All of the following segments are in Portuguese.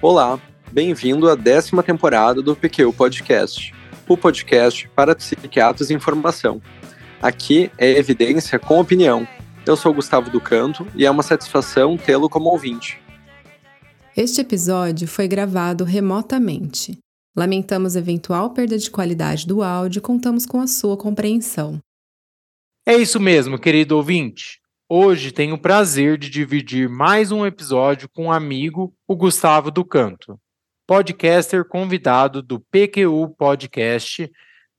Olá, bem-vindo à décima temporada do PQ Podcast, o podcast para psiquiatras em formação. Aqui é evidência com opinião. Eu sou Gustavo do Canto e é uma satisfação tê-lo como ouvinte. Este episódio foi gravado remotamente. Lamentamos eventual perda de qualidade do áudio e contamos com a sua compreensão. É isso mesmo, querido ouvinte. Hoje tenho o prazer de dividir mais um episódio com um amigo, o Gustavo do Canto, podcaster convidado do PQU Podcast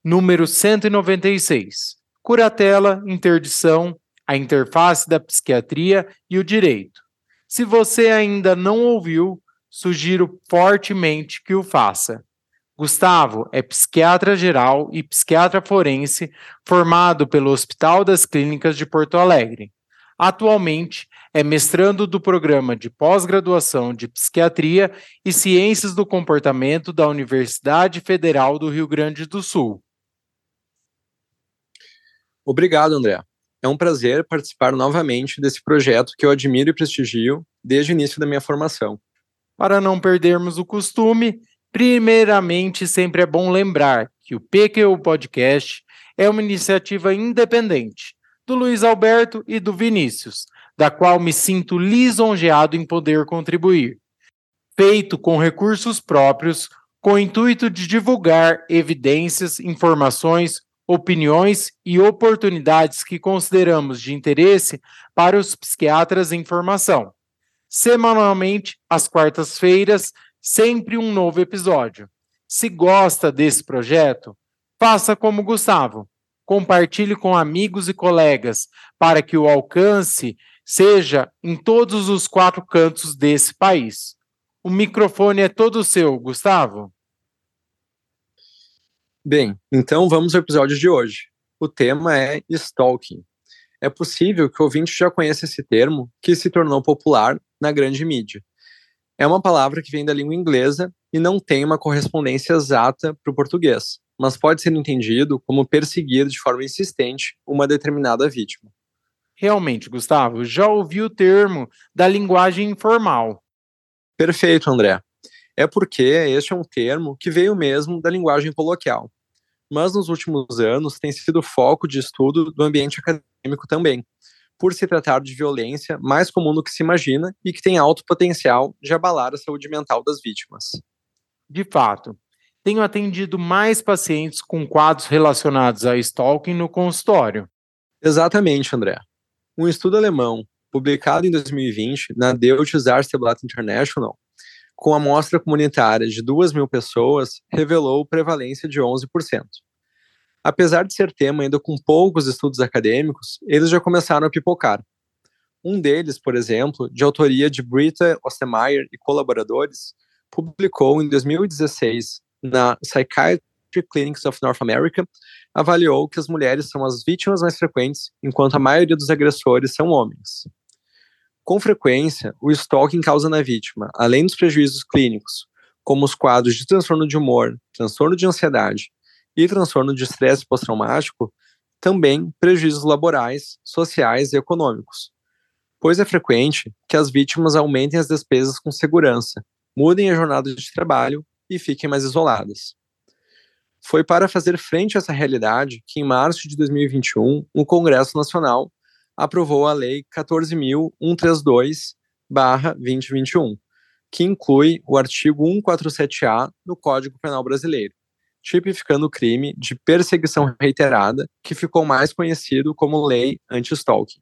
número 196. Curatela, interdição, a interface da psiquiatria e o direito. Se você ainda não ouviu, sugiro fortemente que o faça. Gustavo é psiquiatra geral e psiquiatra forense formado pelo Hospital das Clínicas de Porto Alegre. Atualmente, é mestrando do programa de pós-graduação de Psiquiatria e Ciências do Comportamento da Universidade Federal do Rio Grande do Sul. Obrigado, André. É um prazer participar novamente desse projeto que eu admiro e prestigio desde o início da minha formação. Para não perdermos o costume, primeiramente sempre é bom lembrar que o PQU Podcast é uma iniciativa independente do Luiz Alberto e do Vinícius, da qual me sinto lisonjeado em poder contribuir. Feito com recursos próprios, com o intuito de divulgar evidências, informações, opiniões e oportunidades que consideramos de interesse para os psiquiatras em formação. Semanalmente, às quartas-feiras, sempre um novo episódio. Se gosta desse projeto, faça como Gustavo compartilhe com amigos e colegas, para que o alcance seja em todos os quatro cantos desse país. O microfone é todo seu, Gustavo. Bem, então vamos ao episódio de hoje. O tema é stalking. É possível que o ouvinte já conheça esse termo, que se tornou popular na grande mídia. É uma palavra que vem da língua inglesa e não tem uma correspondência exata para o português mas pode ser entendido como perseguir de forma insistente uma determinada vítima. Realmente, Gustavo, já ouvi o termo da linguagem informal. Perfeito, André. É porque este é um termo que veio mesmo da linguagem coloquial, mas nos últimos anos tem sido foco de estudo do ambiente acadêmico também, por se tratar de violência mais comum do que se imagina e que tem alto potencial de abalar a saúde mental das vítimas. De fato, tenho atendido mais pacientes com quadros relacionados a stalking no consultório. Exatamente, André. Um estudo alemão, publicado em 2020 na Deutsches Ärzteblatt International, com amostra comunitária de 2 mil pessoas, revelou prevalência de 11%. Apesar de ser tema ainda com poucos estudos acadêmicos, eles já começaram a pipocar. Um deles, por exemplo, de autoria de Britta Ostermeyer e colaboradores, publicou em 2016 na Psychiatric Clinics of North America, avaliou que as mulheres são as vítimas mais frequentes, enquanto a maioria dos agressores são homens. Com frequência, o stalking causa na vítima, além dos prejuízos clínicos, como os quadros de transtorno de humor, transtorno de ansiedade e transtorno de estresse pós-traumático, também prejuízos laborais, sociais e econômicos, pois é frequente que as vítimas aumentem as despesas com segurança, mudem a jornada de trabalho e fiquem mais isoladas. Foi para fazer frente a essa realidade que, em março de 2021, o Congresso Nacional aprovou a Lei 14.132-2021, que inclui o artigo 147-A do Código Penal Brasileiro, tipificando o crime de perseguição reiterada, que ficou mais conhecido como Lei Anti-Stalking.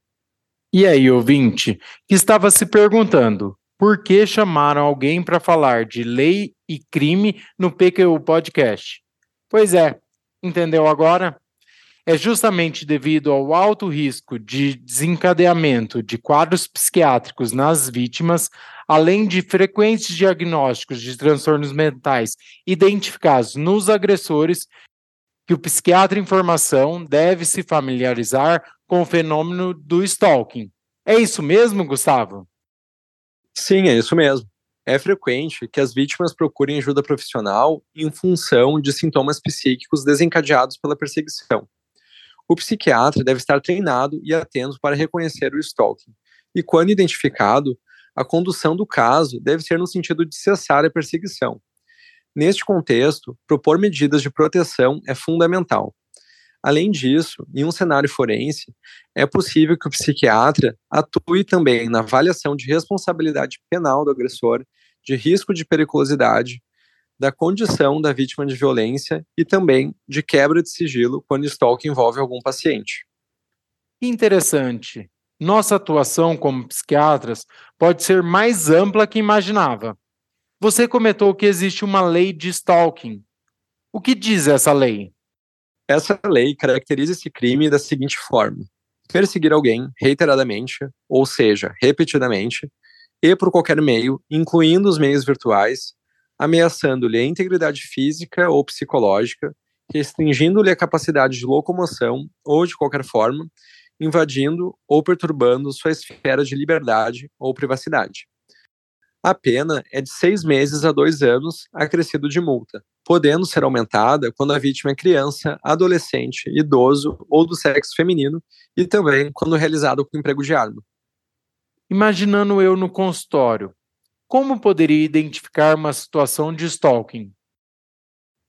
E aí, ouvinte, que estava se perguntando por que chamaram alguém para falar de lei e crime no PQU Podcast? Pois é, entendeu agora? É justamente devido ao alto risco de desencadeamento de quadros psiquiátricos nas vítimas, além de frequentes diagnósticos de transtornos mentais identificados nos agressores, que o psiquiatra em formação deve se familiarizar com o fenômeno do stalking. É isso mesmo, Gustavo? Sim, é isso mesmo. É frequente que as vítimas procurem ajuda profissional em função de sintomas psíquicos desencadeados pela perseguição. O psiquiatra deve estar treinado e atento para reconhecer o stalking, e quando identificado, a condução do caso deve ser no sentido de cessar a perseguição. Neste contexto, propor medidas de proteção é fundamental. Além disso, em um cenário forense, é possível que o psiquiatra atue também na avaliação de responsabilidade penal do agressor, de risco de periculosidade, da condição da vítima de violência e também de quebra de sigilo quando o stalking envolve algum paciente. Interessante. Nossa atuação como psiquiatras pode ser mais ampla que imaginava. Você comentou que existe uma lei de stalking. O que diz essa lei? Essa lei caracteriza esse crime da seguinte forma: perseguir alguém reiteradamente, ou seja, repetidamente, e por qualquer meio, incluindo os meios virtuais, ameaçando-lhe a integridade física ou psicológica, restringindo-lhe a capacidade de locomoção ou de qualquer forma, invadindo ou perturbando sua esfera de liberdade ou privacidade. A pena é de seis meses a dois anos, acrescido de multa, podendo ser aumentada quando a vítima é criança, adolescente, idoso ou do sexo feminino e também quando realizado com emprego de arma. Imaginando eu no consultório, como poderia identificar uma situação de stalking?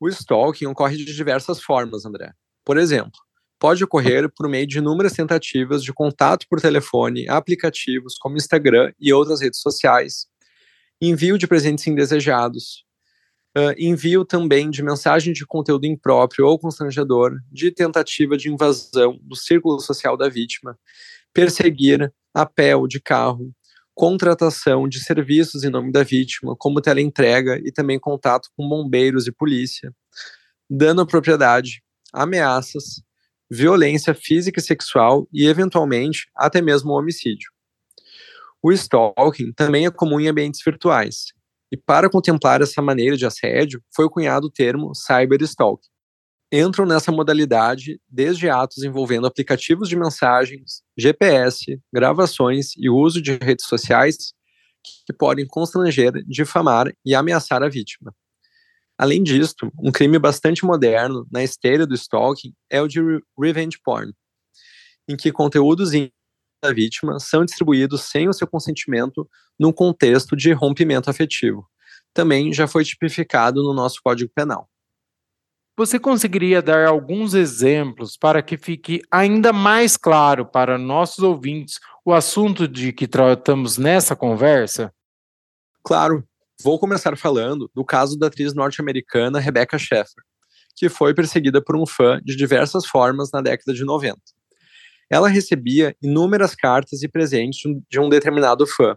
O stalking ocorre de diversas formas, André. Por exemplo, pode ocorrer por meio de inúmeras tentativas de contato por telefone, aplicativos como Instagram e outras redes sociais, envio de presentes indesejados, uh, envio também de mensagem de conteúdo impróprio ou constrangedor, de tentativa de invasão do círculo social da vítima, perseguir a pé ou de carro, contratação de serviços em nome da vítima, como teleentrega e também contato com bombeiros e polícia, dano à propriedade, ameaças, violência física e sexual e, eventualmente, até mesmo homicídio. O stalking também é comum em ambientes virtuais, e para contemplar essa maneira de assédio foi cunhado o termo cyberstalking. Entram nessa modalidade desde atos envolvendo aplicativos de mensagens, GPS, gravações e uso de redes sociais que podem constranger, difamar e ameaçar a vítima. Além disto, um crime bastante moderno na esteira do stalking é o de revenge porn, em que conteúdos da vítima são distribuídos sem o seu consentimento num contexto de rompimento afetivo. Também já foi tipificado no nosso Código Penal. Você conseguiria dar alguns exemplos para que fique ainda mais claro para nossos ouvintes o assunto de que tratamos nessa conversa? Claro. Vou começar falando do caso da atriz norte-americana Rebecca Schaeffer, que foi perseguida por um fã de diversas formas na década de 90 ela recebia inúmeras cartas e presentes de um determinado fã,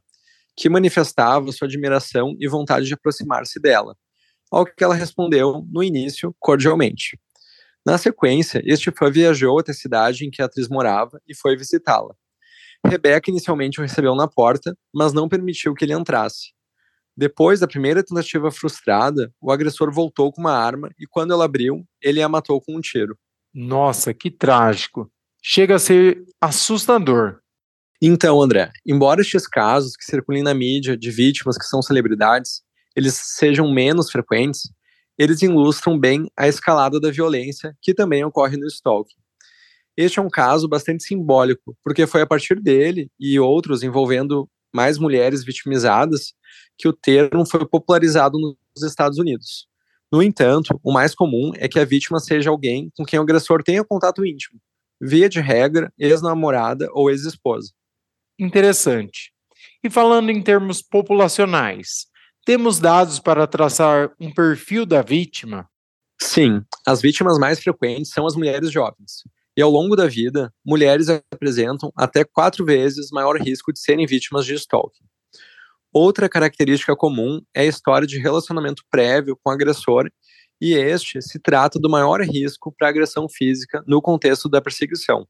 que manifestava sua admiração e vontade de aproximar-se dela, ao que ela respondeu, no início, cordialmente. Na sequência, este fã viajou até a cidade em que a atriz morava e foi visitá-la. Rebecca inicialmente o recebeu na porta, mas não permitiu que ele entrasse. Depois da primeira tentativa frustrada, o agressor voltou com uma arma e, quando ela abriu, ele a matou com um tiro. Nossa, que trágico chega a ser assustador. Então, André, embora estes casos que circulem na mídia de vítimas que são celebridades, eles sejam menos frequentes, eles ilustram bem a escalada da violência que também ocorre no stalking. Este é um caso bastante simbólico, porque foi a partir dele e outros envolvendo mais mulheres vitimizadas que o termo foi popularizado nos Estados Unidos. No entanto, o mais comum é que a vítima seja alguém com quem o agressor tenha contato íntimo, via de regra, ex-namorada ou ex-esposa. Interessante. E falando em termos populacionais, temos dados para traçar um perfil da vítima? Sim, as vítimas mais frequentes são as mulheres jovens. E ao longo da vida, mulheres apresentam até quatro vezes maior risco de serem vítimas de stalking. Outra característica comum é a história de relacionamento prévio com o agressor e este se trata do maior risco para agressão física no contexto da perseguição.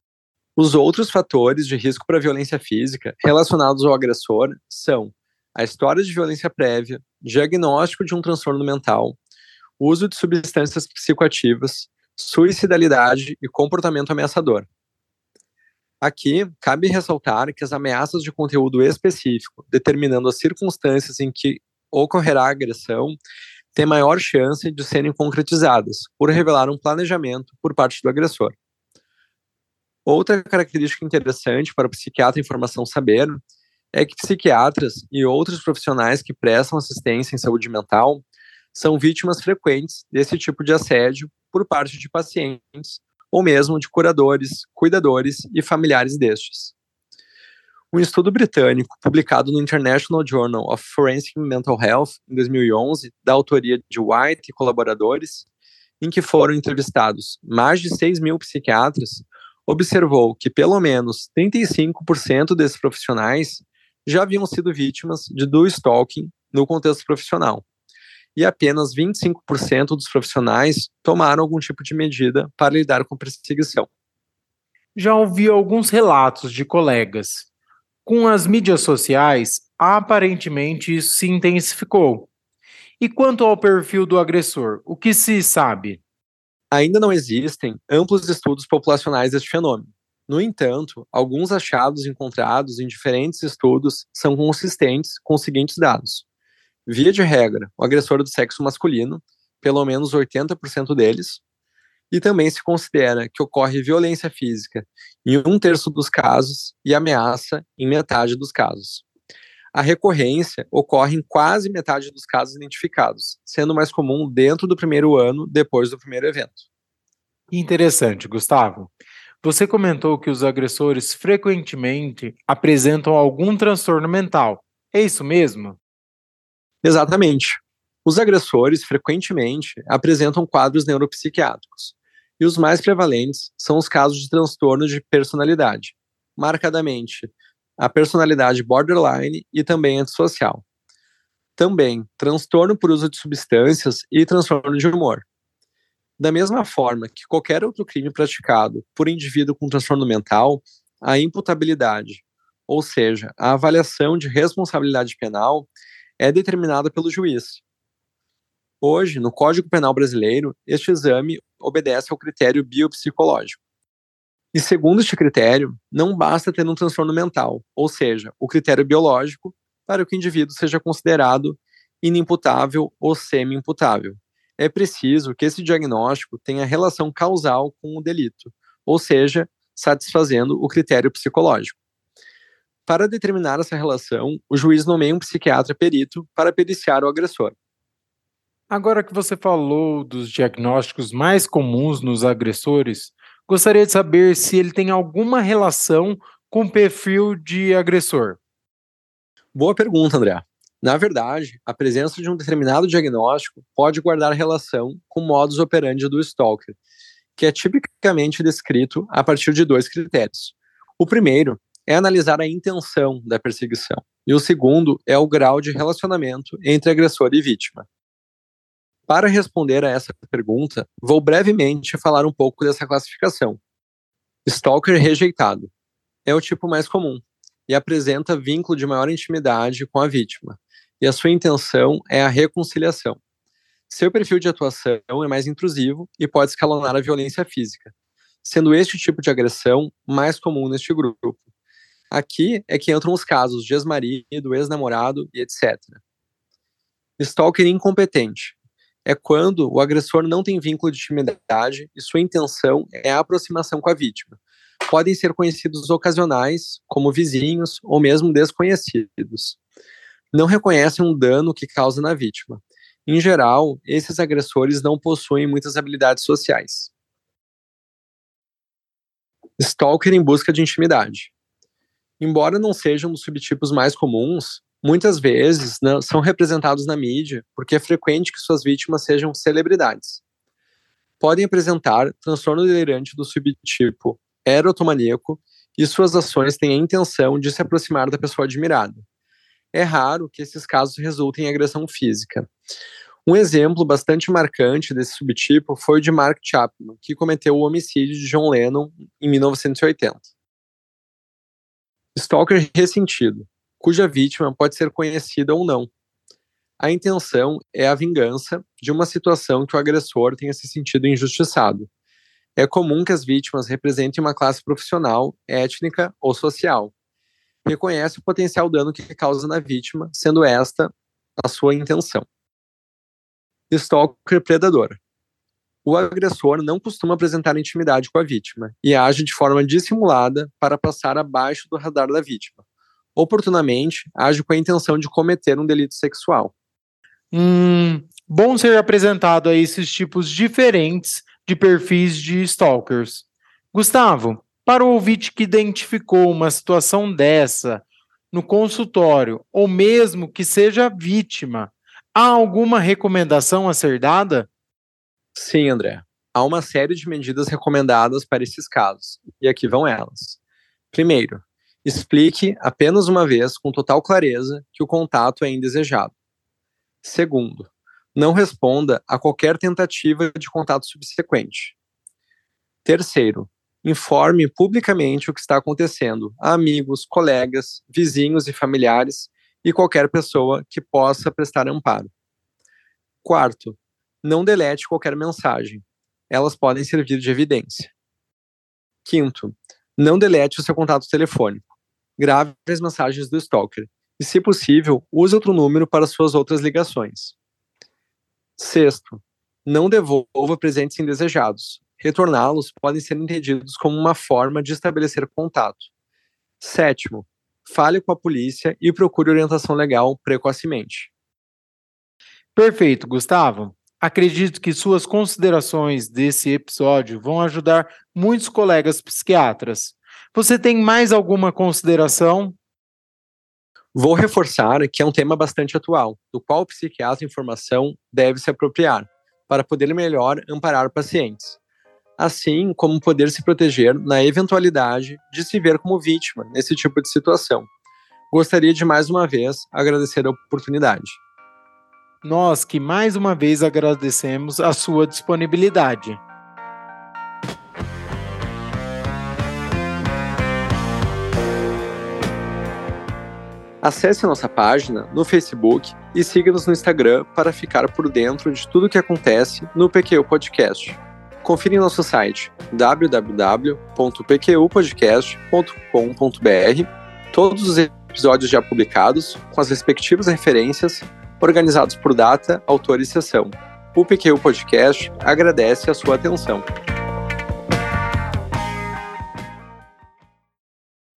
Os outros fatores de risco para violência física relacionados ao agressor são a história de violência prévia, diagnóstico de um transtorno mental, uso de substâncias psicoativas, suicidalidade e comportamento ameaçador. Aqui, cabe ressaltar que as ameaças de conteúdo específico, determinando as circunstâncias em que ocorrerá a agressão, têm maior chance de serem concretizadas, por revelar um planejamento por parte do agressor. Outra característica interessante para o psiquiatra em formação saber é que psiquiatras e outros profissionais que prestam assistência em saúde mental são vítimas frequentes desse tipo de assédio por parte de pacientes ou mesmo de curadores, cuidadores e familiares destes. Um estudo britânico publicado no International Journal of Forensic Mental Health em 2011, da autoria de White e colaboradores, em que foram entrevistados mais de 6 mil psiquiatras, observou que pelo menos 35% desses profissionais já haviam sido vítimas de do stalking no contexto profissional. E apenas 25% dos profissionais tomaram algum tipo de medida para lidar com perseguição. Já ouvi alguns relatos de colegas. Com as mídias sociais, aparentemente isso se intensificou. E quanto ao perfil do agressor, o que se sabe? Ainda não existem amplos estudos populacionais deste fenômeno. No entanto, alguns achados encontrados em diferentes estudos são consistentes com os seguintes dados. Via de regra, o agressor do sexo masculino, pelo menos 80% deles, e também se considera que ocorre violência física em um terço dos casos e ameaça em metade dos casos. A recorrência ocorre em quase metade dos casos identificados, sendo mais comum dentro do primeiro ano depois do primeiro evento. Interessante, Gustavo. Você comentou que os agressores frequentemente apresentam algum transtorno mental. É isso mesmo? Exatamente. Os agressores frequentemente apresentam quadros neuropsiquiátricos, e os mais prevalentes são os casos de transtorno de personalidade, marcadamente a personalidade borderline e também antissocial. Também transtorno por uso de substâncias e transtorno de humor. Da mesma forma que qualquer outro crime praticado por indivíduo com transtorno mental, a imputabilidade, ou seja, a avaliação de responsabilidade penal, é determinada pelo juiz. Hoje, no Código Penal Brasileiro, este exame obedece ao critério biopsicológico. E segundo este critério, não basta ter um transtorno mental, ou seja, o critério biológico, para que o indivíduo seja considerado inimputável ou semi-imputável é preciso que esse diagnóstico tenha relação causal com o delito, ou seja, satisfazendo o critério psicológico. Para determinar essa relação, o juiz nomeia um psiquiatra perito para periciar o agressor. Agora que você falou dos diagnósticos mais comuns nos agressores, gostaria de saber se ele tem alguma relação com o perfil de agressor. Boa pergunta, André. Na verdade, a presença de um determinado diagnóstico pode guardar relação com o modus operandi do stalker, que é tipicamente descrito a partir de dois critérios. O primeiro é analisar a intenção da perseguição, e o segundo é o grau de relacionamento entre agressor e vítima. Para responder a essa pergunta, vou brevemente falar um pouco dessa classificação. Stalker rejeitado é o tipo mais comum e apresenta vínculo de maior intimidade com a vítima, e a sua intenção é a reconciliação. Seu perfil de atuação é mais intrusivo e pode escalonar a violência física, sendo este tipo de agressão mais comum neste grupo. Aqui é que entram os casos de ex-marido, ex-namorado e etc. Stalker incompetente é quando o agressor não tem vínculo de intimidade e sua intenção é a aproximação com a vítima. Podem ser conhecidos ocasionais, como vizinhos ou mesmo desconhecidos não reconhecem um dano que causa na vítima. Em geral, esses agressores não possuem muitas habilidades sociais. Stalker em busca de intimidade. Embora não sejam dos subtipos mais comuns, muitas vezes não, são representados na mídia porque é frequente que suas vítimas sejam celebridades. Podem apresentar transtorno delirante do subtipo erotomaníaco e suas ações têm a intenção de se aproximar da pessoa admirada é raro que esses casos resultem em agressão física. Um exemplo bastante marcante desse subtipo foi o de Mark Chapman, que cometeu o homicídio de John Lennon em 1980. Stalker ressentido, cuja vítima pode ser conhecida ou não. A intenção é a vingança de uma situação que o agressor tenha se sentido injustiçado. É comum que as vítimas representem uma classe profissional, étnica ou social, reconhece o potencial dano que causa na vítima, sendo esta a sua intenção. Stalker predador. O agressor não costuma apresentar intimidade com a vítima e age de forma dissimulada para passar abaixo do radar da vítima. Oportunamente age com a intenção de cometer um delito sexual. Hum, bom ser apresentado a esses tipos diferentes de perfis de stalkers. Gustavo, para o ouvinte que identificou uma situação dessa no consultório, ou mesmo que seja vítima, há alguma recomendação a ser dada? Sim, André. Há uma série de medidas recomendadas para esses casos, e aqui vão elas. Primeiro, explique apenas uma vez, com total clareza, que o contato é indesejado. Segundo, não responda a qualquer tentativa de contato subsequente. Terceiro, informe publicamente o que está acontecendo a amigos, colegas, vizinhos e familiares e qualquer pessoa que possa prestar amparo. Quarto, não delete qualquer mensagem. Elas podem servir de evidência. Quinto, não delete o seu contato telefônico. Grave as mensagens do stalker e, se possível, use outro número para suas outras ligações. Sexto, não devolva presentes indesejados. Retorná-los podem ser entendidos como uma forma de estabelecer contato. Sétimo, fale com a polícia e procure orientação legal precocemente. Perfeito, Gustavo. Acredito que suas considerações desse episódio vão ajudar muitos colegas psiquiatras. Você tem mais alguma consideração? Vou reforçar que é um tema bastante atual, do qual o psiquiatra em formação deve se apropriar, para poder melhor amparar pacientes, assim como poder se proteger na eventualidade de se ver como vítima nesse tipo de situação. Gostaria de mais uma vez agradecer a oportunidade. Nós que mais uma vez agradecemos a sua disponibilidade. Acesse nossa página no Facebook e siga-nos no Instagram para ficar por dentro de tudo o que acontece no PQ Podcast. Confira em nosso site www.pqpodcast.com.br todos os episódios já publicados, com as respectivas referências organizados por data, autor e sessão. O PQ Podcast agradece a sua atenção.